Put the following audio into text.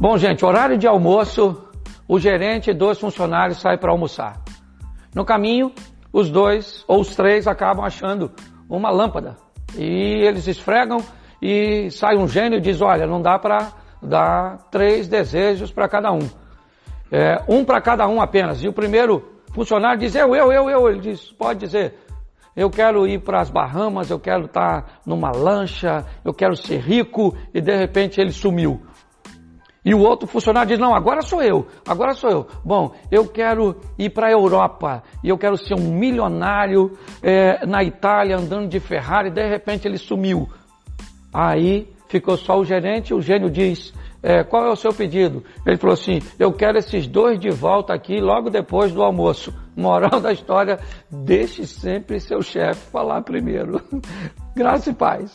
Bom, gente, horário de almoço, o gerente e dois funcionários saem para almoçar. No caminho, os dois ou os três acabam achando uma lâmpada e eles esfregam e sai um gênio e diz: Olha, não dá para dar três desejos para cada um, é, um para cada um apenas. E o primeiro funcionário diz: Eu, eu, eu, eu. Ele diz: Pode dizer. Eu quero ir para as Bahamas, eu quero estar tá numa lancha, eu quero ser rico, e de repente ele sumiu. E o outro funcionário diz: Não, agora sou eu, agora sou eu. Bom, eu quero ir para a Europa e eu quero ser um milionário é, na Itália andando de Ferrari. De repente ele sumiu. Aí ficou só o gerente. O gênio diz: é, Qual é o seu pedido? Ele falou assim: Eu quero esses dois de volta aqui logo depois do almoço. Moral da história: deixe sempre seu chefe falar primeiro. Graça e paz.